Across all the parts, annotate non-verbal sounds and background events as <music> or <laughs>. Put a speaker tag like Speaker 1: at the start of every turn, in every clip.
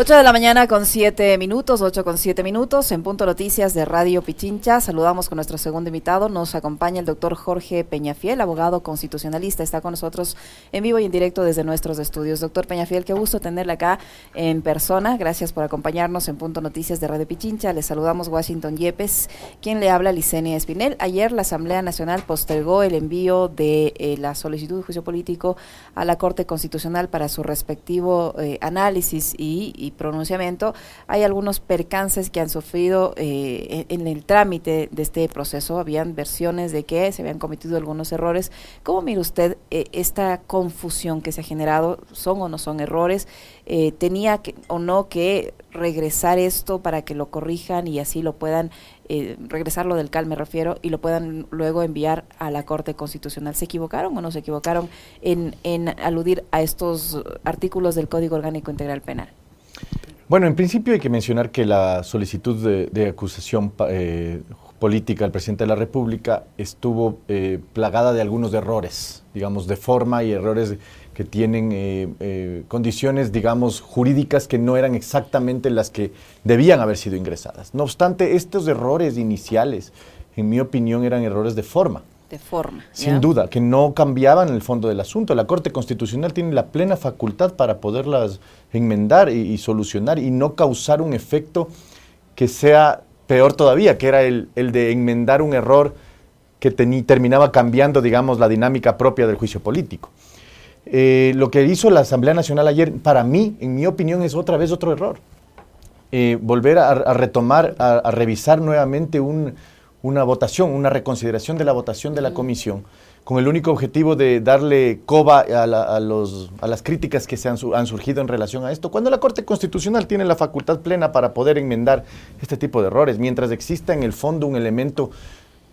Speaker 1: 8 de la mañana con 7 minutos, 8 con 7 minutos, en Punto Noticias de Radio Pichincha. Saludamos con nuestro segundo invitado. Nos acompaña el doctor Jorge Peñafiel, abogado constitucionalista. Está con nosotros en vivo y en directo desde nuestros estudios. Doctor Peñafiel, qué gusto tenerle acá en persona. Gracias por acompañarnos en Punto Noticias de Radio Pichincha. Le saludamos Washington Yepes, quien le habla Licenia Espinel. Ayer la Asamblea Nacional postergó el envío de eh, la solicitud de juicio político a la Corte Constitucional para su respectivo eh, análisis y pronunciamiento, hay algunos percances que han sufrido eh, en, el trámite de este proceso. Habían versiones de que se habían cometido algunos errores. ¿Cómo mira usted eh, esta confusión que se ha generado? ¿Son o no son errores? Eh, ¿Tenía que, o no que regresar esto para que lo corrijan y así lo puedan regresarlo del CAL me refiero, y lo puedan luego enviar a la Corte Constitucional. ¿Se equivocaron o no se equivocaron en, en aludir a estos artículos del Código Orgánico Integral Penal?
Speaker 2: Bueno, en principio hay que mencionar que la solicitud de, acusación eh, política del presidente de la República estuvo eh, plagada de algunos errores, digamos, de forma y errores que tienen eh, condiciones, digamos, jurídicas que no eran exactamente las que debían haber sido ingresadas. No obstante, estos errores iniciales, en mi opinión, eran errores de forma
Speaker 1: de forma.
Speaker 2: Sin duda, que no cambiaban el fondo del asunto. La Corte Constitucional tiene la plena facultad para poderlas enmendar y, solucionar y no causar un efecto que sea peor todavía, que era el, de enmendar un error que terminaba cambiando, digamos, la dinámica propia del juicio político. Eh, lo que hizo la Asamblea Nacional ayer, para mí, en mi opinión, es otra vez otro error. Eh, volver a, retomar, a revisar nuevamente un, una votación, una reconsideración de la votación de la comisión, con el único objetivo de darle coba a, los, a las críticas que se han, han, surgido en relación a esto, cuando la Corte Constitucional tiene la facultad plena para poder enmendar este tipo de errores, mientras exista en el fondo un elemento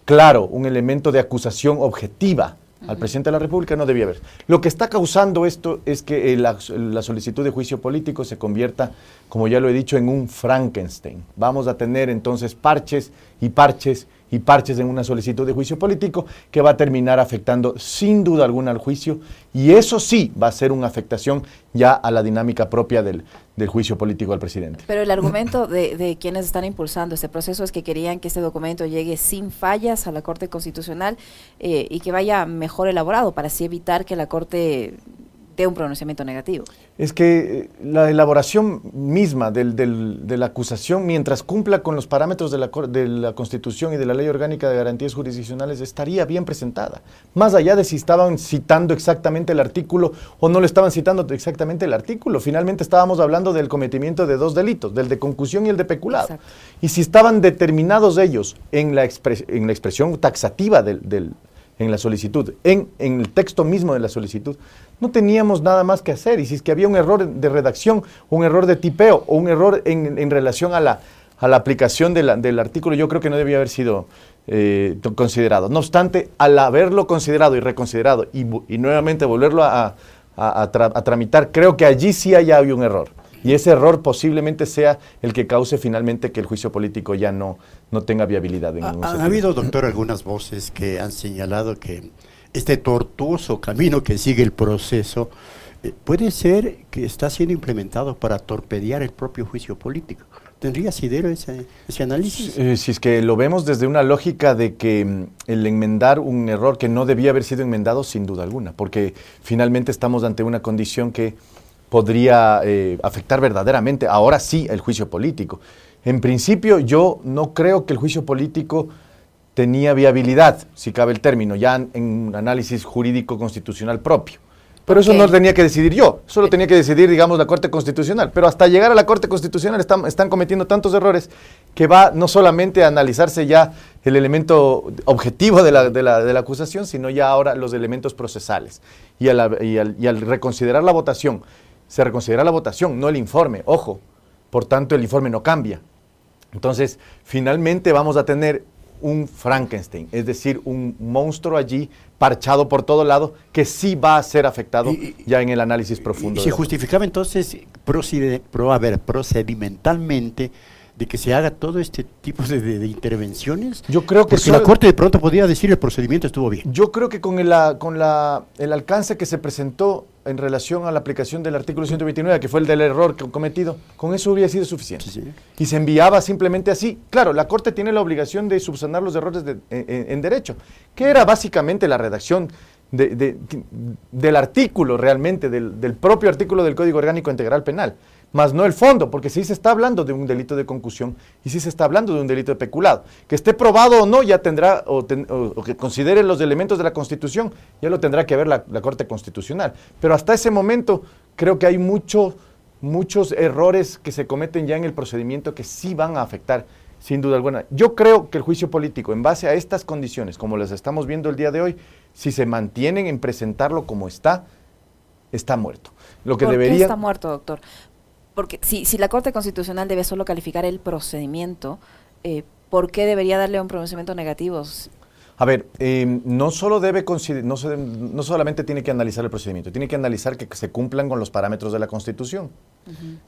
Speaker 2: claro, un elemento de acusación objetiva al presidente de la República no debía haber. Lo que está causando esto es que eh, la, la, solicitud de juicio político se convierta, como ya lo he dicho, en un Frankenstein. Vamos a tener entonces parches y parches y parches en una solicitud de juicio político que va a terminar afectando sin duda alguna al juicio y eso sí va a ser una afectación ya a la dinámica propia del, juicio político al presidente.
Speaker 1: Pero el argumento de, quienes están impulsando este proceso es que querían que este documento llegue sin fallas a la Corte Constitucional eh, y que vaya mejor elaborado para así evitar que la Corte de un pronunciamiento negativo.
Speaker 2: Es que eh, la elaboración misma del, de la acusación, mientras cumpla con los parámetros de la, de la, Constitución y de la Ley Orgánica de Garantías Jurisdiccionales, estaría bien presentada. Más allá de si estaban citando exactamente el artículo o no le estaban citando exactamente el artículo. Finalmente estábamos hablando del cometimiento de dos delitos, del de concusión y el de peculado. Y si estaban determinados ellos en la, en la expresión taxativa del en la solicitud, en, en, el texto mismo de la solicitud, no teníamos nada más que hacer. Y si es que había un error de redacción, un error de tipeo o un error en, en relación a la, a la aplicación del artículo, yo creo que no debía haber sido eh, considerado. No obstante, al haberlo considerado y reconsiderado y, y nuevamente volverlo a, a, a, tramitar, creo que allí sí hay un error. Y ese error posiblemente sea el que cause finalmente que el juicio político ya no, no tenga viabilidad. En
Speaker 3: ha, ha habido, doctor, algunas voces que han señalado que este tortuoso camino que sigue el proceso eh, puede ser que está siendo implementado para torpedear el propio juicio político. ¿Tendría asidero ese, ese análisis?
Speaker 2: Eh, si es que lo vemos desde una lógica de que mm, el enmendar un error que no debía haber sido enmendado, sin duda alguna, porque finalmente estamos ante una condición que podría eh, afectar verdaderamente, ahora sí, el juicio político. En principio, yo no creo que el juicio político tenía viabilidad, si cabe el término, ya en un análisis jurídico constitucional propio. Pero eso no lo tenía que decidir yo, eso lo tenía que decidir, digamos, la Corte Constitucional. Pero hasta llegar a la Corte Constitucional están, están cometiendo tantos errores que va no solamente a analizarse ya el elemento objetivo de la, de la, de la acusación, sino ya ahora los elementos procesales. Y, y, al, y al reconsiderar la votación se reconsidera la votación, no el informe. Ojo, por tanto el informe no cambia. Entonces, finalmente vamos a tener un Frankenstein, es decir, un monstruo allí parchado por todo lado que sí va a ser afectado ya en el análisis profundo.
Speaker 3: ¿Y se justificaba entonces procede, pro, a ver, procedimentalmente de que se haga todo este tipo de, intervenciones?
Speaker 2: Yo creo que
Speaker 3: Porque la Corte de pronto podría decir el procedimiento estuvo bien.
Speaker 2: Yo creo que con, el, con la, el alcance que se presentó en relación a la aplicación del artículo 129, que fue el del error cometido, con eso hubiera sido suficiente. Y se enviaba simplemente así. Claro, la Corte tiene la obligación de subsanar los errores en, derecho, que era básicamente la redacción del artículo realmente, del, del propio artículo del Código Orgánico Integral Penal más no el fondo, porque si se está hablando de un delito de concusión y si se está hablando de un delito de peculado. Que esté probado o no, ya tendrá, o, que considere los elementos de la Constitución, ya lo tendrá que ver la, Corte Constitucional. Pero hasta ese momento creo que hay mucho, muchos errores que se cometen ya en el procedimiento que sí van a afectar, sin duda alguna. Yo creo que el juicio político, en base a estas condiciones, como las estamos viendo el día de hoy, si se mantienen en presentarlo como está, está muerto.
Speaker 1: Lo que ¿Por debería... qué está muerto, doctor? Porque si, si la Corte Constitucional debe solo calificar el procedimiento, eh, ¿por qué debería darle un pronunciamiento negativo?
Speaker 2: A ver, em, no solo debe no, no, solamente tiene que analizar el procedimiento, tiene que analizar que se cumplan con los parámetros de la Constitución.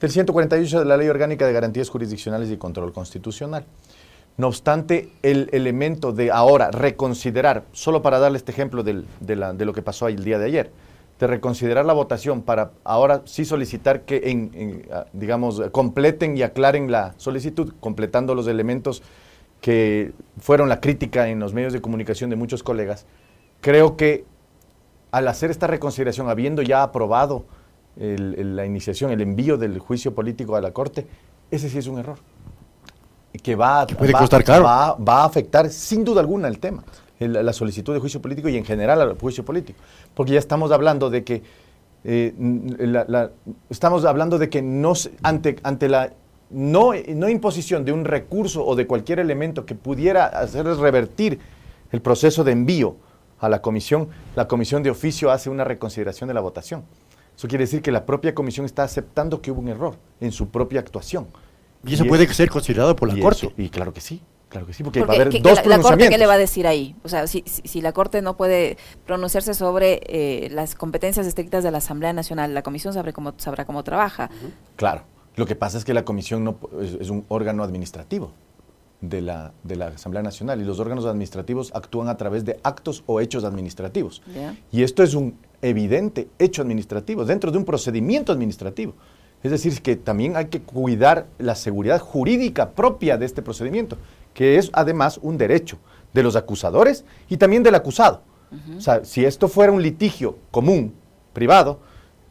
Speaker 2: El 148 de la Ley Orgánica de Garantías Jurisdiccionales y Control Constitucional. No obstante, el elemento de ahora reconsiderar, solo para darle este ejemplo de, de lo que pasó el día de ayer, de reconsiderar la votación para ahora sí solicitar que, en, ah, digamos, completen y aclaren la solicitud, completando los elementos que fueron la crítica en los medios de comunicación de muchos colegas. Creo que al hacer esta reconsideración, habiendo ya aprobado la iniciación, el envío del juicio político a la Corte, ese sí es un error. Que va,
Speaker 3: puede costar caro.
Speaker 2: va a afectar sin duda alguna el tema la solicitud de juicio político y en general al juicio político. Porque ya estamos hablando de que, eh, estamos hablando de que no, ante, ante la no, no imposición de un recurso o de cualquier elemento que pudiera hacer revertir el proceso de envío a la comisión, la comisión de oficio hace una reconsideración de la votación. Eso quiere decir que la propia comisión está aceptando que hubo un error en su propia actuación.
Speaker 3: Y eso puede ser considerado por la Corte.
Speaker 2: y claro que sí. Claro que sí, porque, va a haber dos
Speaker 1: la, Corte, ¿qué le va a decir ahí? O sea, si, si, la Corte no puede pronunciarse sobre eh, las competencias estrictas de la Asamblea Nacional, la Comisión sabrá cómo, sabrá cómo trabaja.
Speaker 2: Claro. Lo que pasa es que la Comisión no, es, un órgano administrativo de la, de la Asamblea Nacional y los órganos administrativos actúan a través de actos o hechos administrativos. Y esto es un evidente hecho administrativo, dentro de un procedimiento administrativo. Es decir, que también hay que cuidar la seguridad jurídica propia de este procedimiento que es además un derecho de los acusadores y también del acusado. O sea, si esto fuera un litigio común, privado,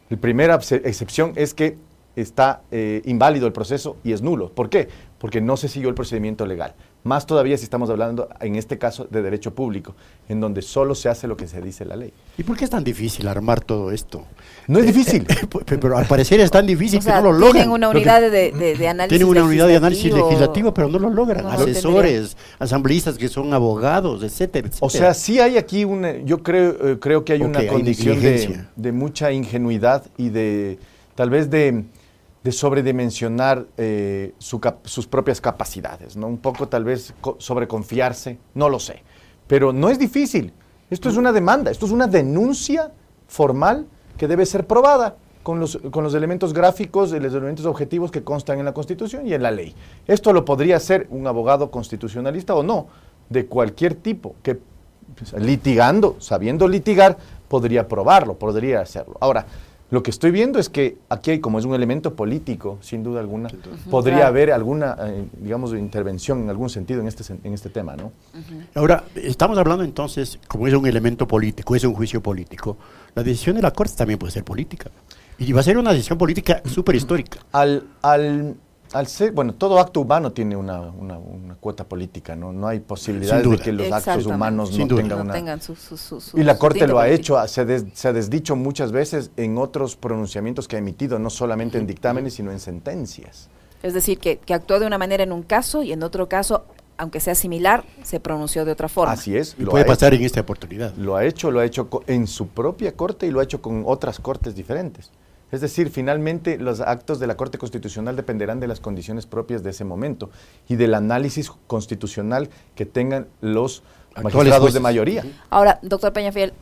Speaker 2: la primera excepción es que está eh, inválido el proceso y es nulo. ¿Por qué? Porque no se siguió el procedimiento legal. Más todavía si estamos hablando, en este caso, de derecho público, en donde solo se hace lo que se dice la ley.
Speaker 3: ¿Y por qué es tan difícil armar todo esto?
Speaker 2: No es eh, difícil.
Speaker 3: Eh, <laughs> pero al parecer es tan difícil que no lo logran.
Speaker 1: Tienen una unidad de, de, análisis
Speaker 3: Tienen una unidad de análisis legislativo, pero no lo logran. Asesores, asambleístas que son abogados, etcétera,
Speaker 2: O sea, sí hay aquí una, yo creo, eh, creo que hay una condición de mucha ingenuidad y de, tal vez de de sobredimensionar eh, sus propias capacidades, ¿no? Un poco tal vez sobreconfiarse, no lo sé. Pero no es difícil. Esto es una demanda, esto es una denuncia formal que debe ser probada con los, elementos gráficos y los elementos objetivos que constan en la Constitución y en la ley. Esto lo podría hacer un abogado constitucionalista o no, de cualquier tipo, que pues, litigando, sabiendo litigar, podría probarlo, podría hacerlo. Ahora, lo que estoy viendo es que aquí, hay, como es un elemento político, sin duda alguna, podría haber alguna, eh, digamos, intervención en algún sentido en este, en este tema, ¿no?
Speaker 3: Ahora, estamos hablando entonces, como es un elemento político, es un juicio político, la decisión de la Corte también puede ser política. Y va a ser una decisión política súper histórica.
Speaker 2: Al, al al ser, bueno, todo acto humano tiene una, una, cuota política, ¿no? No hay posibilidad de que los actos humanos no tengan una... su, y la Corte lo ha hecho, se, se, ha desdicho muchas veces en otros pronunciamientos que ha emitido, no solamente en dictámenes, sino en sentencias.
Speaker 1: Es decir, que, que actuó de una manera en un caso y en otro caso aunque sea similar, se pronunció de otra forma.
Speaker 2: Así es.
Speaker 3: Y puede pasar en esta oportunidad.
Speaker 2: Lo ha hecho, lo ha hecho en su propia corte y lo ha hecho con otras cortes diferentes. Es decir, finalmente los actos de la Corte Constitucional dependerán de las condiciones propias de ese momento y del análisis constitucional que tengan los magistrados de mayoría.
Speaker 1: Ahora, doctor Peñafiel,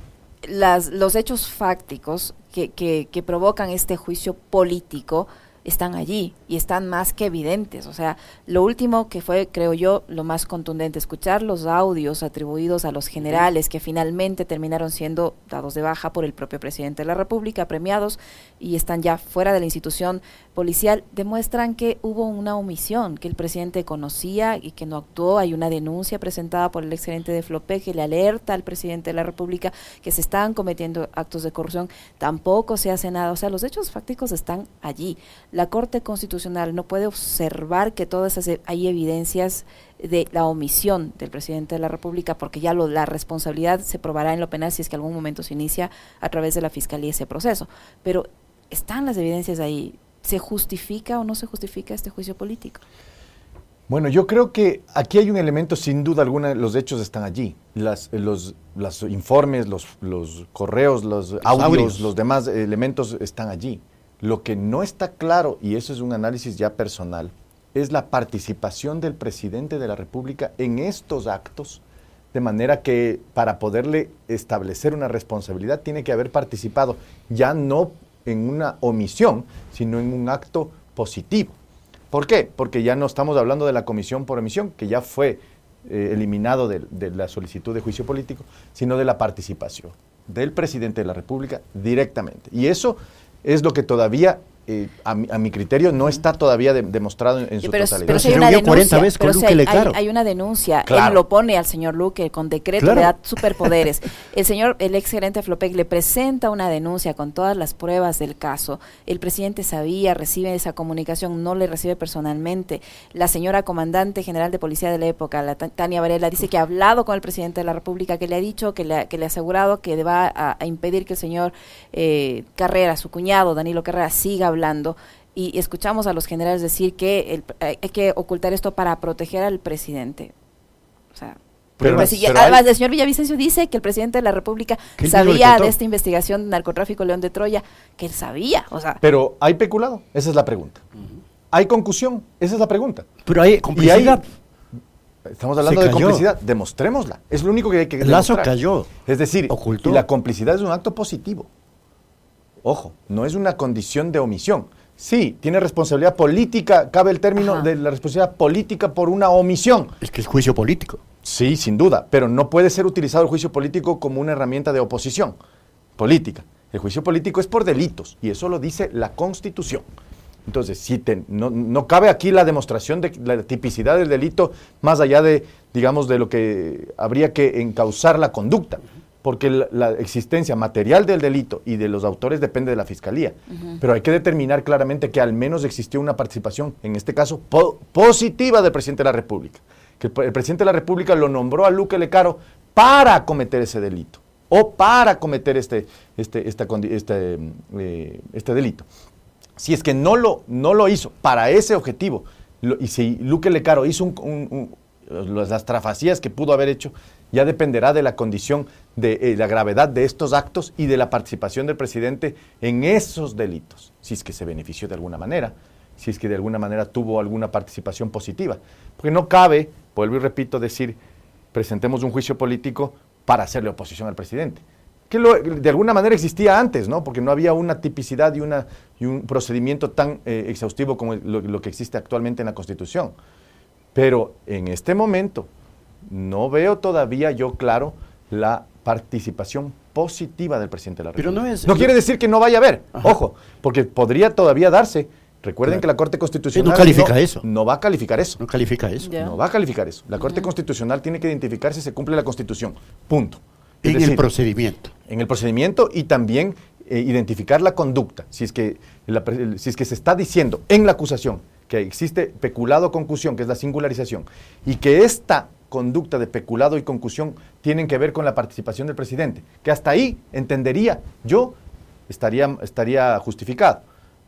Speaker 1: las, los hechos fácticos que, que, provocan este juicio político están allí y están más que evidentes. O sea, lo último que fue, creo yo, lo más contundente, escuchar los audios atribuidos a los generales que finalmente terminaron siendo dados de baja por el propio presidente de la República, premiados y están ya fuera de la institución policial, demuestran que hubo una omisión, que el presidente conocía y que no actuó. Hay una denuncia presentada por el excelente de Flope que le alerta al presidente de la República que se están cometiendo actos de corrupción. Tampoco se hace nada. O sea, los hechos fácticos están allí la Corte Constitucional no puede observar que todas esas, hay evidencias de la omisión del presidente de la República, porque ya lo, la responsabilidad se probará en lo penal si es que algún momento se inicia a través de la Fiscalía ese proceso. Pero están las evidencias ahí. ¿Se justifica o no se justifica este juicio político?
Speaker 2: Bueno, yo creo que aquí hay un elemento, sin duda alguna, los hechos están allí. Las, los, los informes, los, los correos, los audios, los demás elementos están allí. Lo que no está claro, y eso es un análisis ya personal, es la participación del presidente de la República en estos actos, de manera que para poderle establecer una responsabilidad tiene que haber participado ya no en una omisión, sino en un acto positivo. ¿Por qué? Porque ya no estamos hablando de la comisión por omisión, que ya fue eh, eliminado de, de la solicitud de juicio político, sino de la participación del presidente de la República directamente. Y eso es lo que todavía eh, a, mi, criterio no está todavía demostrado en, su totalidad.
Speaker 1: Pero si hay una denuncia, hay, una denuncia, él lo pone al señor Luque con decreto, de le da superpoderes. el señor, el ex gerente Flopec le presenta una denuncia con todas las pruebas del caso. El presidente sabía, recibe esa comunicación, no le recibe personalmente. La señora comandante general de policía de la época, la Tania Varela, dice que ha hablado con el presidente de la República, que le ha dicho, que le, que le ha asegurado que va a, impedir que el señor eh, Carrera, su cuñado, Danilo Carrera, siga hablando y escuchamos a los generales decir que hay que ocultar esto para proteger al presidente. O sea, pero, además, el señor Villavicencio dice que el presidente de la República sabía de esta investigación de narcotráfico León de Troya, que él sabía. O sea,
Speaker 2: pero hay peculado, esa es la pregunta. ¿Hay concusión? Esa es la pregunta.
Speaker 3: Pero hay complicidad.
Speaker 2: estamos hablando de complicidad, demostrémosla. Es lo único que hay que
Speaker 3: Lazo cayó.
Speaker 2: Es decir, y la complicidad es un acto positivo. Ojo, no es una condición de omisión. Sí, tiene responsabilidad política, cabe el término de la responsabilidad política por una omisión.
Speaker 3: Es que es juicio político.
Speaker 2: Sí, sin duda, pero no puede ser utilizado el juicio político como una herramienta de oposición política. El juicio político es por delitos y eso lo dice la Constitución. Entonces, si no, no, cabe aquí la demostración de la tipicidad del delito más allá de, digamos, de lo que habría que encauzar la conducta porque la, existencia material del delito y de los autores depende de la fiscalía. Pero hay que determinar claramente que al menos existió una participación, en este caso positiva del presidente de la República. Que el, presidente de la República lo nombró a Luque Lecaro para cometer ese delito o para cometer este, este, este, eh, este delito. Si es que no lo, no lo hizo para ese objetivo, y si Luque Lecaro hizo las trafacías que pudo haber hecho, ya dependerá de la condición de eh, la gravedad de estos actos y de la participación del presidente en esos delitos, si es que se benefició de alguna manera, si es que de alguna manera tuvo alguna participación positiva. Porque no cabe, vuelvo y repito, decir, presentemos un juicio político para hacerle oposición al presidente. Que de alguna manera existía antes, ¿no? Porque no había una tipicidad y, una, y un procedimiento tan eh, exhaustivo como lo que existe actualmente en la Constitución. Pero en este momento no veo todavía yo claro la participación positiva del presidente de la República. Pero no, es, no quiere decir que no vaya a haber, ojo, porque podría todavía darse. Recuerden que la Corte Constitucional
Speaker 3: no califica eso.
Speaker 2: No va a calificar eso.
Speaker 3: No califica eso.
Speaker 2: No va a calificar eso. La Corte Constitucional tiene que identificar si se cumple la Constitución. Punto.
Speaker 3: en el procedimiento.
Speaker 2: En el procedimiento y también eh, identificar la conducta. Si es, que si es que se está diciendo en la acusación que existe peculado concusión, que es la singularización, y que esta conducta de peculado y concusión tienen que ver con la participación del presidente, que hasta ahí entendería yo estaría, estaría justificado.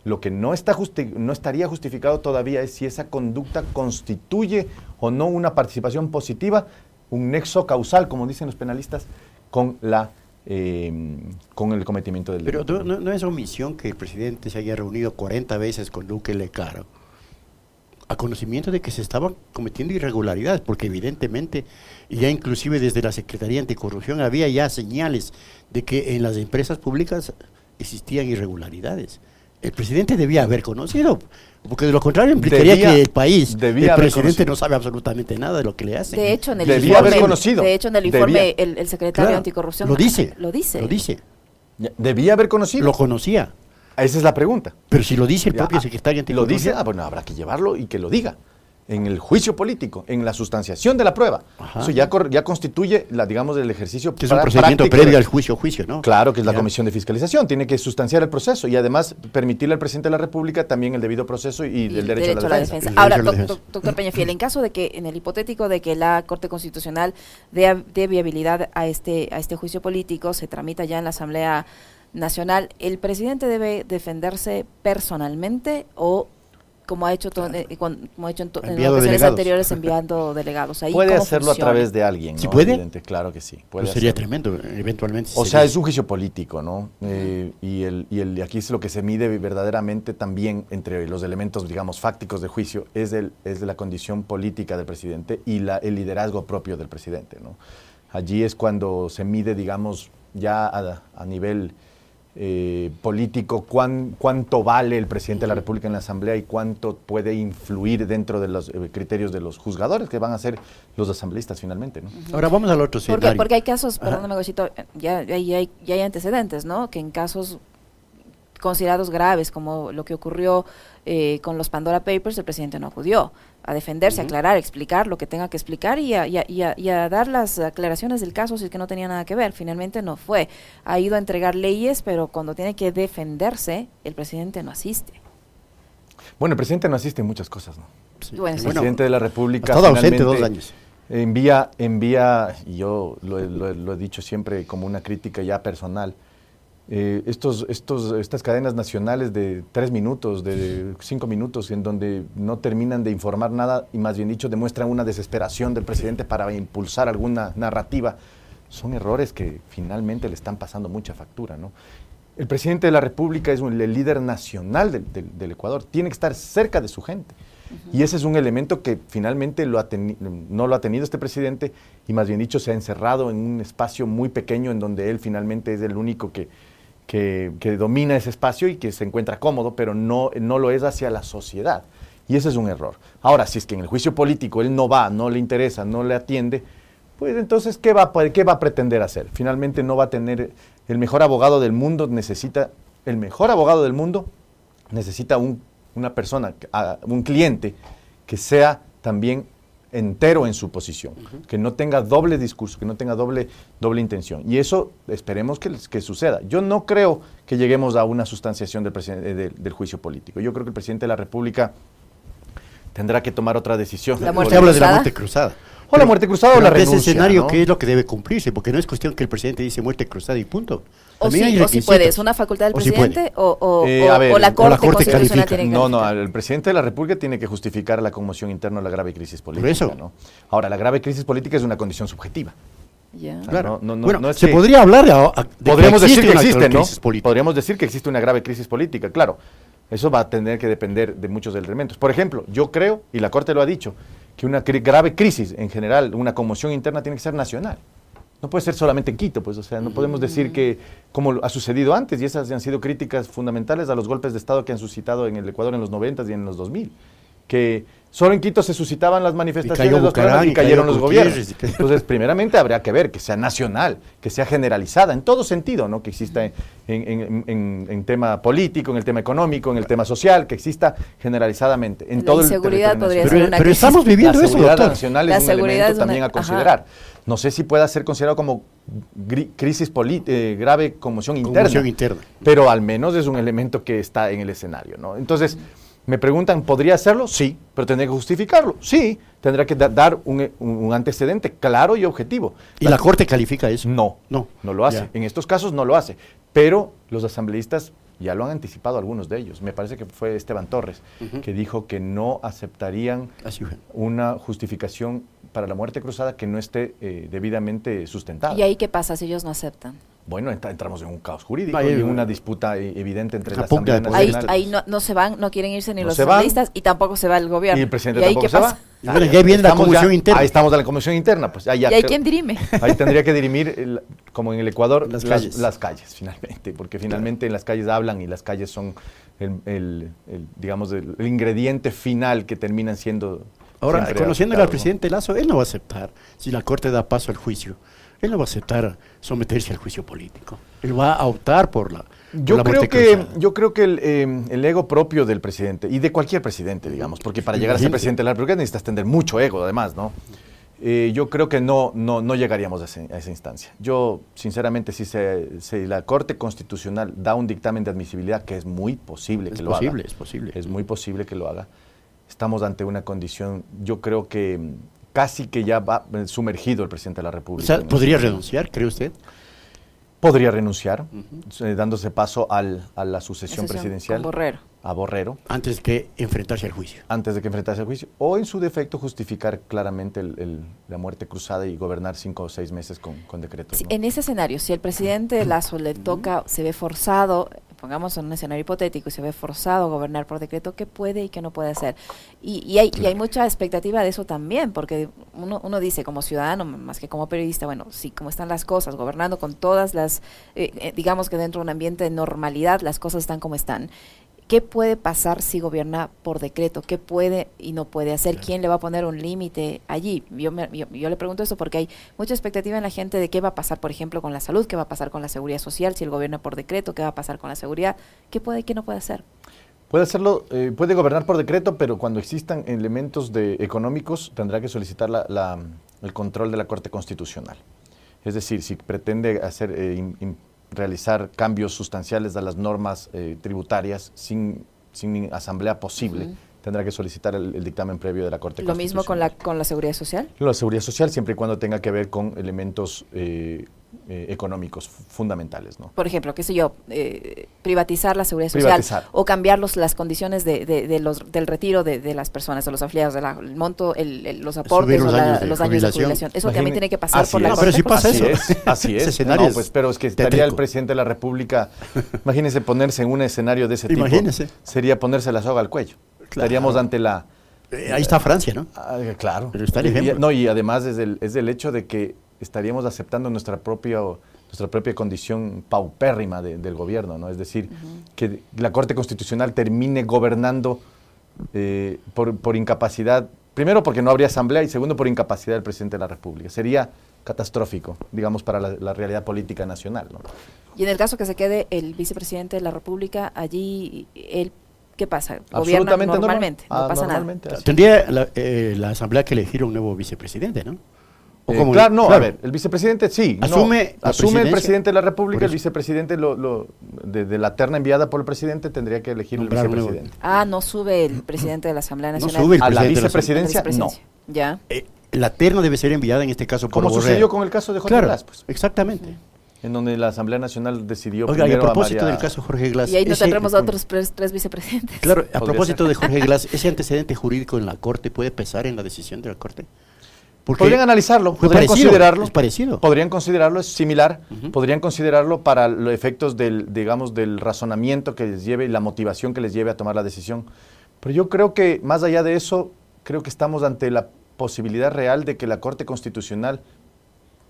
Speaker 2: Lo que no, está no estaría justificado todavía es si esa conducta constituye o no una participación positiva, un nexo causal, como dicen los penalistas, con la eh, con el cometimiento del
Speaker 3: delito. Pero no, es omisión que el presidente se haya reunido 40 veces con Duque Lecaro a conocimiento de que se estaban cometiendo irregularidades, porque evidentemente, ya inclusive desde la Secretaría Anticorrupción había ya señales de que en las empresas públicas existían irregularidades. El presidente debía haber conocido, porque de lo contrario implicaría
Speaker 2: Debía-
Speaker 3: que el país,
Speaker 2: debía
Speaker 3: el presidente
Speaker 2: conocido.
Speaker 3: no sabe absolutamente nada de lo que le hacen.
Speaker 1: De hecho, en el
Speaker 2: Debía
Speaker 1: informe,
Speaker 2: haber conocido.
Speaker 1: de hecho, en el
Speaker 2: Debía.
Speaker 1: informe el, el secretario
Speaker 3: Claro,
Speaker 1: anticorrupción
Speaker 3: lo dice,
Speaker 1: lo dice.
Speaker 3: lo dice,
Speaker 2: Debía haber conocido.
Speaker 3: lo conocía.
Speaker 2: Esa es la pregunta.
Speaker 3: Pero si lo dice el
Speaker 2: Ya,
Speaker 3: propio
Speaker 2: ah,
Speaker 3: secretario
Speaker 2: Lo dice, ah, bueno, habrá que llevarlo y que lo diga. En el juicio político, en la sustanciación de la prueba.
Speaker 3: Ajá.
Speaker 2: Eso ya, ya constituye, la, digamos, el ejercicio
Speaker 3: que es un procedimiento
Speaker 2: práctico
Speaker 3: previo al juicio, juicio, ¿no?
Speaker 2: Claro, que es la
Speaker 3: Ya.
Speaker 2: comisión de fiscalización. Tiene que sustanciar el proceso y además permitirle al presidente de la República también el debido proceso y,
Speaker 1: y
Speaker 2: el derecho, a la defensa.
Speaker 3: El
Speaker 1: Ahora,
Speaker 3: derecho a la defensa.
Speaker 1: doc- doctor Peñafiel, en caso de que, en el hipotético de que la Corte Constitucional dé, dé viabilidad a este, a este juicio político, se tramita ya en la Asamblea Nacional, ¿el presidente debe defenderse personalmente o como ha hecho, to- eh, como ha hecho en, to- en ocasiones
Speaker 3: delegados.
Speaker 1: anteriores enviando <laughs> delegados? Ahí,
Speaker 2: Puede
Speaker 1: ¿cómo
Speaker 2: hacerlo
Speaker 1: funciona?
Speaker 2: a través de alguien.
Speaker 3: ¿Sí puede?
Speaker 2: Evidente, claro que sí. Puede
Speaker 3: Pues sería
Speaker 2: hacerlo.
Speaker 3: tremendo, eventualmente.
Speaker 2: O
Speaker 3: se
Speaker 2: sea, es un juicio político, ¿no? Eh, y, el, y el, y aquí es lo que se mide verdaderamente también entre los elementos, digamos, fácticos de juicio, es, el, es la condición política del presidente y la, el liderazgo propio del presidente, ¿no? Allí es cuando se mide, digamos, ya a, a nivel eh, político cuán, cuánto vale el presidente de la República en la Asamblea y cuánto puede influir dentro de los eh, criterios de los juzgadores, que van a ser los asambleístas finalmente, ¿no?
Speaker 3: Ahora vamos al otro
Speaker 1: Porque,
Speaker 3: escenario.
Speaker 1: porque hay casos, perdóname, Gochito, ya, ya, ya hay, ya hay antecedentes, ¿no? Que en casos considerados graves, como lo que ocurrió eh, con los Pandora Papers, el presidente no acudió a defenderse, a aclarar, explicar lo que tenga que explicar y a, y a- y a- y a dar las aclaraciones del caso si es que no tenía nada que ver. Finalmente no fue. Ha ido a entregar leyes, pero cuando tiene que defenderse, el presidente no asiste.
Speaker 2: Bueno, el presidente no asiste en muchas cosas, ¿no?
Speaker 3: Sí.
Speaker 1: Bueno,
Speaker 2: El presidente de la República.
Speaker 3: estado ausente
Speaker 2: finalmente
Speaker 3: dos años.
Speaker 2: Envía, envía, y yo lo he dicho siempre como una crítica ya personal, eh, estos, estos, estas cadenas nacionales de tres minutos, de cinco minutos, en donde no terminan de informar nada y más bien dicho demuestran una desesperación del presidente para impulsar alguna narrativa, son errores que finalmente le están pasando mucha factura, ¿no? El presidente de la República es un- el líder nacional del, del- del Ecuador, tiene que estar cerca de su gente. Y ese es un elemento que finalmente lo ha teni- no lo ha tenido este presidente y más bien dicho se ha encerrado en un espacio muy pequeño en donde él finalmente es el único que, que, domina ese espacio y que se encuentra cómodo, pero no, no lo es hacia la sociedad. Y ese es un error. Ahora, si es que en el juicio político él no va, no le interesa, no le atiende, pues entonces, ¿qué va, ¿qué va a pretender hacer? Finalmente no va a tener el mejor abogado del mundo, necesita, el mejor abogado del mundo necesita un- una persona, un cliente que sea también entero en su posición, que no tenga doble discurso, que no tenga doble, doble intención. Y eso esperemos que, que suceda. Yo no creo que lleguemos a una sustanciación del, eh, del- del juicio político. Yo creo que el presidente de la República tendrá que tomar otra decisión.
Speaker 1: La muerte
Speaker 3: Usted habla de la
Speaker 1: cruzada.
Speaker 3: muerte cruzada.
Speaker 2: O la muerte cruzada o la
Speaker 3: ante ese
Speaker 2: renuncia,
Speaker 3: escenario,
Speaker 2: ¿no?
Speaker 3: ¿qué es lo que debe cumplirse? Porque no es cuestión que el presidente dice muerte cruzada y punto.
Speaker 1: O sí,
Speaker 3: hay
Speaker 1: o
Speaker 3: requisitos.
Speaker 1: puede, ¿es una facultad del
Speaker 3: O
Speaker 1: presidente o, o-
Speaker 2: Eh,
Speaker 1: o-
Speaker 2: a ver,
Speaker 1: o la
Speaker 2: o la
Speaker 1: Corte,
Speaker 3: Corte
Speaker 1: Constitucional tiene que
Speaker 2: No, no, el presidente de la República tiene que justificar la conmoción interna o la grave crisis política.
Speaker 3: eso.
Speaker 2: ¿no? Ahora, la grave crisis política es una condición subjetiva. Sea,
Speaker 3: Claro.
Speaker 2: no- no- no-
Speaker 3: bueno,
Speaker 2: no es
Speaker 3: se
Speaker 2: que-
Speaker 3: podría hablar de, de que
Speaker 2: Podríamos decir que
Speaker 3: una
Speaker 2: existe, ¿no? Podríamos decir que existe una grave crisis política, claro. Eso va a tener que depender de muchos elementos. Por ejemplo, yo creo, y la Corte lo ha dicho, que una cri- grave crisis en general, una conmoción interna tiene que ser nacional. No puede ser solamente en Quito, pues, o sea, no podemos decir que, como ha sucedido antes, y esas han sido críticas fundamentales a los golpes de Estado que han suscitado en el Ecuador en los 90 y en los 2000, que solo en Quito se suscitaban las manifestaciones
Speaker 3: cayó Bucarán,
Speaker 2: y cayeron los gobiernos. Entonces, primeramente habría que ver que sea nacional, que sea generalizada en todo sentido, ¿no? que exista en, en- en- en tema político, en el tema económico, en el tema social, que exista generalizadamente en
Speaker 1: La
Speaker 2: todo el
Speaker 1: inseguridad podría
Speaker 2: nacional.
Speaker 1: ser
Speaker 3: Pero,
Speaker 1: una
Speaker 3: pero
Speaker 1: crisis.
Speaker 3: estamos viviendo
Speaker 2: la
Speaker 3: eso,
Speaker 2: seguridad
Speaker 3: doctor.
Speaker 2: nacional
Speaker 1: La
Speaker 2: es un
Speaker 1: seguridad
Speaker 2: elemento
Speaker 1: es una-
Speaker 2: también a
Speaker 1: ajá.
Speaker 2: considerar. No sé si pueda ser considerado como crisis eh, grave conmoción interna,
Speaker 3: Conmoción interna.
Speaker 2: pero al menos es un elemento que está en el escenario. ¿no? Entonces, me preguntan, ¿podría hacerlo? Sí, pero tendría que justificarlo. Sí, tendrá que da- dar un, un- un antecedente claro y objetivo.
Speaker 3: ¿Y la Corte califica eso?
Speaker 2: No,
Speaker 3: No.
Speaker 2: no lo hace.
Speaker 3: Ya.
Speaker 2: En estos casos no lo hace. Pero los asambleístas ya lo han anticipado algunos de ellos. Me parece que fue Esteban Torres, que dijo que no aceptarían una justificación para la muerte cruzada que no esté eh, debidamente sustentada.
Speaker 1: ¿Y ahí qué pasa si ellos no aceptan?
Speaker 2: Bueno, entra- entramos en un caos jurídico
Speaker 3: Ahí,
Speaker 2: y en una disputa eh, evidente entre
Speaker 3: una
Speaker 2: la
Speaker 3: pugna
Speaker 2: Asamblea
Speaker 1: Ahí,
Speaker 2: Nacional
Speaker 1: ahí no, no se van, no quieren irse ni
Speaker 2: No
Speaker 1: los asambleístas y tampoco se va el gobierno.
Speaker 2: y el presidente
Speaker 1: ahí
Speaker 2: tampoco
Speaker 1: qué
Speaker 2: se
Speaker 1: pasa?
Speaker 2: va.
Speaker 3: Y bueno, ya viene la
Speaker 2: ya-
Speaker 3: interna.
Speaker 2: Ahí estamos en la conmoción interna, pues ahí ya
Speaker 1: ¿Y hay
Speaker 2: creo-
Speaker 1: quien dirime?
Speaker 2: Ahí tendría que dirimir, el- como en el Ecuador,
Speaker 3: Las
Speaker 2: las,
Speaker 3: calles.
Speaker 2: las calles, finalmente, porque finalmente en las calles hablan y las calles son, el, el- el, digamos, el, el ingrediente final que terminan siendo...
Speaker 3: Ahora, conociéndole al presidente Lazo, él no va a aceptar, si la Corte da paso al juicio, él no va a aceptar someterse al juicio político. Él va a optar por la, por
Speaker 2: Yo
Speaker 3: la
Speaker 2: creo, que, yo creo que el, eh, el ego propio del presidente, y de cualquier presidente, digamos, porque para llegar a ser presidente de la República necesitas tener mucho ego, además, ¿no? Eh, yo creo que no, no, no llegaríamos a, ese- a esa instancia. Yo, sinceramente, si, se, si la Corte Constitucional da un dictamen de admisibilidad, que es muy posible que
Speaker 3: Es
Speaker 2: lo
Speaker 3: posible,
Speaker 2: haga,
Speaker 3: es posible.
Speaker 2: es muy posible que lo haga, estamos ante una condición, yo creo que mm, casi que ya va sumergido el presidente de la
Speaker 3: O
Speaker 2: República.
Speaker 3: sea, ¿podría renunciar, cree usted?
Speaker 2: Podría renunciar, eh, dándose paso al- a la sucesión
Speaker 1: un-
Speaker 2: presidencial.
Speaker 1: Borrero.
Speaker 2: A Borrero,
Speaker 3: Antes que enfrentarse al juicio.
Speaker 2: antes de que enfrentase el juicio. O en su defecto justificar claramente el- el- la muerte cruzada y gobernar cinco o seis meses con, con decretos.
Speaker 1: Si-
Speaker 2: ¿no?
Speaker 1: En ese escenario, si el presidente Lazo le toca, se ve forzado, pongamos en un escenario hipotético, y se ve forzado a gobernar por decreto, ¿qué puede y qué no puede hacer? Y, y hay, y hay mucha expectativa de eso también, porque uno, uno dice como ciudadano, más que como periodista, bueno, sí, como están las cosas, gobernando con todas las, eh, eh, digamos que dentro de un ambiente de normalidad, las cosas están como están. ¿Qué puede pasar si gobierna por decreto? ¿Qué puede y no puede hacer? ¿Quién le va a poner un límite allí? Yo, me- yo, yo le pregunto eso porque hay mucha expectativa en la gente de qué va a pasar, por ejemplo, con la salud, qué va a pasar con la seguridad social, si el gobierna por decreto, qué va a pasar con la seguridad, qué puede y qué no puede hacer.
Speaker 2: Puede hacerlo, eh, puede gobernar por decreto, pero cuando existan elementos de, económicos tendrá que solicitar la- la- el control de la Corte Constitucional. Es decir, si pretende hacer eh, in- in- realizar cambios sustanciales a las normas eh, tributarias sin, sin asamblea posible. Tendrá que solicitar el, el dictamen previo de la Corte
Speaker 1: Lo mismo con la, con la seguridad social.
Speaker 2: La seguridad social, siempre y cuando tenga que ver con elementos eh, eh, económicos fu- fundamentales. ¿no?
Speaker 1: Por ejemplo, qué sé yo, eh, privatizar la seguridad social o cambiar los, las condiciones de, de- de los, del retiro de, de las personas, de los afiliados, de la- el monto, el, el- los aportes
Speaker 3: los
Speaker 1: o la-
Speaker 3: años de
Speaker 1: los años de
Speaker 3: jubilación.
Speaker 1: Eso también
Speaker 2: Imagine-
Speaker 1: tiene que pasar
Speaker 2: así
Speaker 1: por la
Speaker 2: es.
Speaker 3: No, pero si pasa
Speaker 2: Así
Speaker 3: eso.
Speaker 2: es, así <laughs> es.
Speaker 3: escenario
Speaker 2: No,
Speaker 3: es
Speaker 2: pues, pero es que estaría
Speaker 3: tétrico.
Speaker 2: el presidente de la República, imagínese ponerse en un escenario de ese <laughs> tipo.
Speaker 3: Imagínese.
Speaker 2: Sería ponerse la soga al cuello. Estaríamos ante la...
Speaker 3: Eh, ahí está Francia, ¿no?
Speaker 2: ah, claro.
Speaker 3: Pero está el
Speaker 2: y-
Speaker 3: ejemplo.
Speaker 2: no, y además es el, es el hecho de que estaríamos aceptando nuestra propia, nuestra propia condición paupérrima de- del gobierno, ¿no? Es decir, que la Corte Constitucional termine gobernando eh, por, por incapacidad, primero porque no habría asamblea y segundo por incapacidad del presidente de la República. Sería catastrófico, digamos, para la, la realidad política nacional. ¿no?
Speaker 1: Y en el caso que se quede el vicepresidente de la República, allí, él, ¿qué pasa? Gobierna
Speaker 2: normal.
Speaker 1: normalmente, no
Speaker 2: Ah,
Speaker 1: pasa
Speaker 2: normalmente,
Speaker 1: nada.
Speaker 2: así.
Speaker 3: Tendría la, eh, la Asamblea que elegir un nuevo vicepresidente, ¿no? ¿O
Speaker 2: Eh, claro, no, a ver, el vicepresidente sí. no,
Speaker 3: Asume la
Speaker 2: asume el presidente de la República, el vicepresidente lo, lo- de, de la terna enviada por el presidente tendría que elegir
Speaker 3: Nombrar
Speaker 2: el
Speaker 3: nuevo.
Speaker 2: vicepresidente.
Speaker 1: Ah, no sube el presidente de la Asamblea
Speaker 3: No
Speaker 1: Nacional.
Speaker 3: sube el
Speaker 2: A la
Speaker 3: presidente de la
Speaker 2: vicepresidencia,
Speaker 1: la
Speaker 2: no.
Speaker 1: Ya.
Speaker 3: Eh, la terna debe ser enviada en este caso por
Speaker 2: Como sucedió con el caso de Jorge
Speaker 3: Claro,
Speaker 2: pues,
Speaker 3: exactamente.
Speaker 2: En donde la Asamblea Nacional decidió
Speaker 3: Oiga, y a propósito
Speaker 2: María-
Speaker 3: del caso Jorge Glass.
Speaker 1: Y ahí no
Speaker 3: ese-
Speaker 1: tendremos a otros tres, tres vicepresidentes.
Speaker 3: Claro, a
Speaker 2: Podría
Speaker 3: propósito
Speaker 2: ser.
Speaker 3: de Jorge Glass, <laughs> ¿ese antecedente jurídico en la Corte puede pesar en la decisión de la Corte? Porque
Speaker 2: Podrían analizarlo, podrían
Speaker 3: parecido,
Speaker 2: considerarlo.
Speaker 3: es parecido.
Speaker 2: Podrían considerarlo, es similar, podrían considerarlo para los efectos del, digamos, del razonamiento que les lleve y la motivación que les lleve a tomar la decisión. Pero yo creo que más allá de eso, creo que estamos ante la posibilidad real de que la Corte Constitucional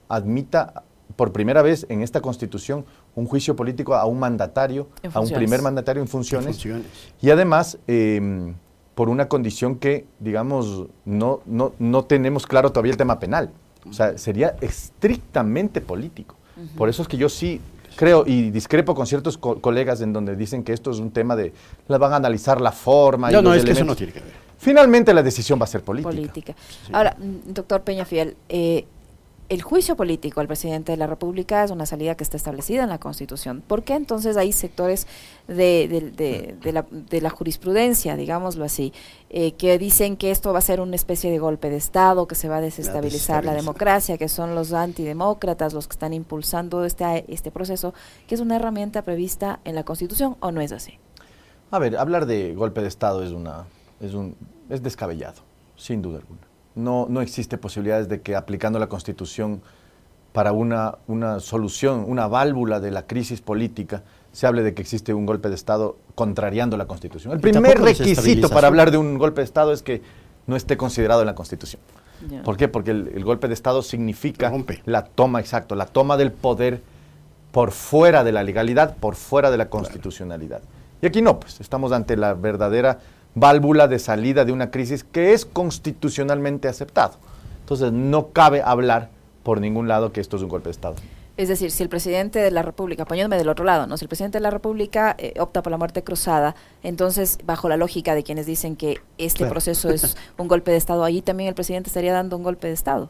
Speaker 2: admita por primera vez en esta Constitución un juicio político a un mandatario, a un primer mandatario en funciones.
Speaker 3: Funciones.
Speaker 2: Y además, eh, por una condición que, digamos, no, no, no tenemos claro todavía el tema penal. O sea, sería estrictamente político. Por eso es que yo sí creo y discrepo con ciertos co- colegas en donde dicen que esto es un tema de, la van a analizar la forma. y
Speaker 3: No, no,
Speaker 2: los
Speaker 3: es que eso no
Speaker 2: elementos.
Speaker 3: tiene que ver.
Speaker 2: Finalmente la decisión va a ser política.
Speaker 1: política. Ahora, mm, doctor Peñafiel, eh, el juicio político al presidente de la República es una salida que está establecida en la Constitución. ¿Por qué entonces hay sectores de, de- de- de la, de la jurisprudencia, digámoslo así, eh, que dicen que esto va a ser una especie de golpe de Estado, que se va a desestabilizar la, democracia, que son los antidemócratas los que están impulsando este, este proceso, que es una herramienta prevista en la Constitución o no es así?
Speaker 2: A ver, hablar de golpe de Estado es, una, es, un, es descabellado, sin duda alguna. No, no existe posibilidades de que aplicando la Constitución para una, una solución, una válvula de la crisis política, se hable de que existe un golpe de Estado contrariando la Constitución. El primer requisito para hablar de un golpe de Estado es que no esté considerado en la Constitución. ¿Por qué? Porque el, el golpe de Estado significa
Speaker 3: Rompe.
Speaker 2: la toma, exacto, la toma del poder por fuera de la legalidad, por fuera de la constitucionalidad. Y aquí no, pues estamos ante la verdadera válvula de salida de una crisis que es constitucionalmente aceptado. Entonces no cabe hablar por ningún lado que esto es un golpe de Estado.
Speaker 1: Es decir, si el presidente de la República, poniéndome del otro lado, ¿no? Si el presidente de la República eh, opta por la muerte cruzada, entonces, bajo la lógica de quienes dicen que este
Speaker 3: Claro.
Speaker 1: proceso es <laughs> un golpe de Estado, allí también el presidente estaría dando un golpe de Estado.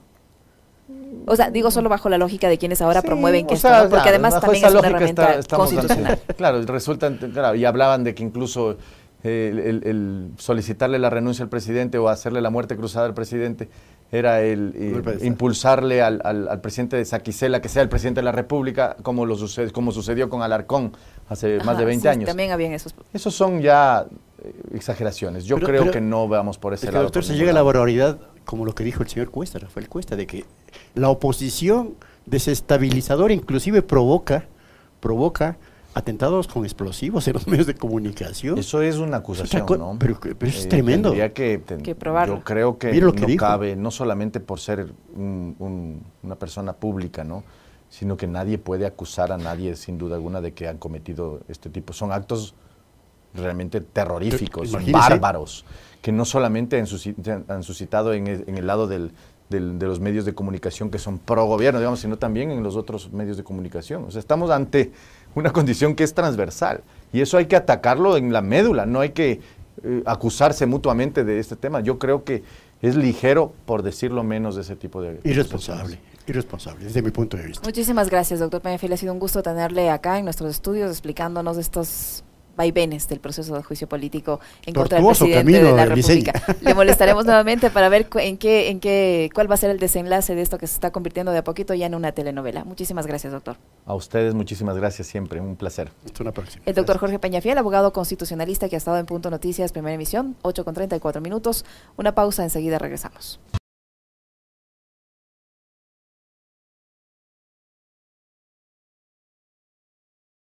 Speaker 1: O sea, digo solo bajo la lógica de quienes ahora
Speaker 2: Sí,
Speaker 1: promueven que esto,
Speaker 2: sea,
Speaker 1: ¿no? porque
Speaker 2: claro,
Speaker 1: además también es una herramienta
Speaker 2: está-
Speaker 1: constitucional. <laughs>
Speaker 2: claro, resulta, claro, y hablaban de que incluso el, el- el solicitarle la renuncia al presidente o hacerle la muerte cruzada al presidente era el eh, impulsarle al, al- al presidente de Saquicela que sea el presidente de la República, como, lo sucede, como sucedió con Alarcón hace más de 20
Speaker 1: sí,
Speaker 2: años.
Speaker 1: También habían esos.
Speaker 2: Esos son ya eh, exageraciones. Yo
Speaker 3: Pero-
Speaker 2: creo
Speaker 3: pero-
Speaker 2: que no vamos por ese
Speaker 3: Es que,
Speaker 2: lado.
Speaker 3: doctor, se llega a la
Speaker 2: lado.
Speaker 3: barbaridad, como lo que dijo el señor Cuesta, Rafael Cuesta, de que la oposición desestabilizadora inclusive provoca, provoca atentados con explosivos en los medios de comunicación.
Speaker 2: Eso es una acusación, ¿no? Eh,
Speaker 3: pero- pero eso es tremendo.
Speaker 2: tendría que, ten-
Speaker 1: Que probarlo.
Speaker 2: Yo creo que,
Speaker 3: lo que
Speaker 2: no
Speaker 3: dijo.
Speaker 2: cabe, no solamente por ser un- un- una persona pública, ¿no? Sino que nadie puede acusar a nadie, sin duda alguna, de que han cometido este tipo. Son actos realmente terroríficos,
Speaker 3: Imagínese.
Speaker 2: bárbaros, que no solamente han, susci- han suscitado en el, en el lado del- del- de los medios de comunicación que son pro gobierno, digamos, sino también en los otros medios de comunicación. O sea, estamos ante una condición que es transversal y eso hay que atacarlo en la médula, no hay que eh, acusarse mutuamente de este tema. Yo creo que es ligero, por decirlo menos, de ese tipo de...
Speaker 3: Irresponsable, irresponsable, desde mi punto de vista.
Speaker 1: Muchísimas gracias, doctor Peñafiel. Ha sido un gusto tenerle acá en nuestros estudios explicándonos estos vaivenes del proceso de juicio político en contra del presidente
Speaker 3: camino
Speaker 1: de la
Speaker 3: diseño.
Speaker 1: República. <laughs> Le molestaremos nuevamente para ver cu- en qué, en qué, cuál va a ser el desenlace de esto que se está convirtiendo de a poquito ya en una telenovela. Muchísimas gracias, doctor.
Speaker 2: A ustedes muchísimas gracias siempre, un placer.
Speaker 3: Hasta una próxima.
Speaker 1: El doctor Jorge Peñafiel, abogado constitucionalista que ha estado en Punto Noticias, primera emisión, 8 con 34 minutos. Una pausa, enseguida regresamos.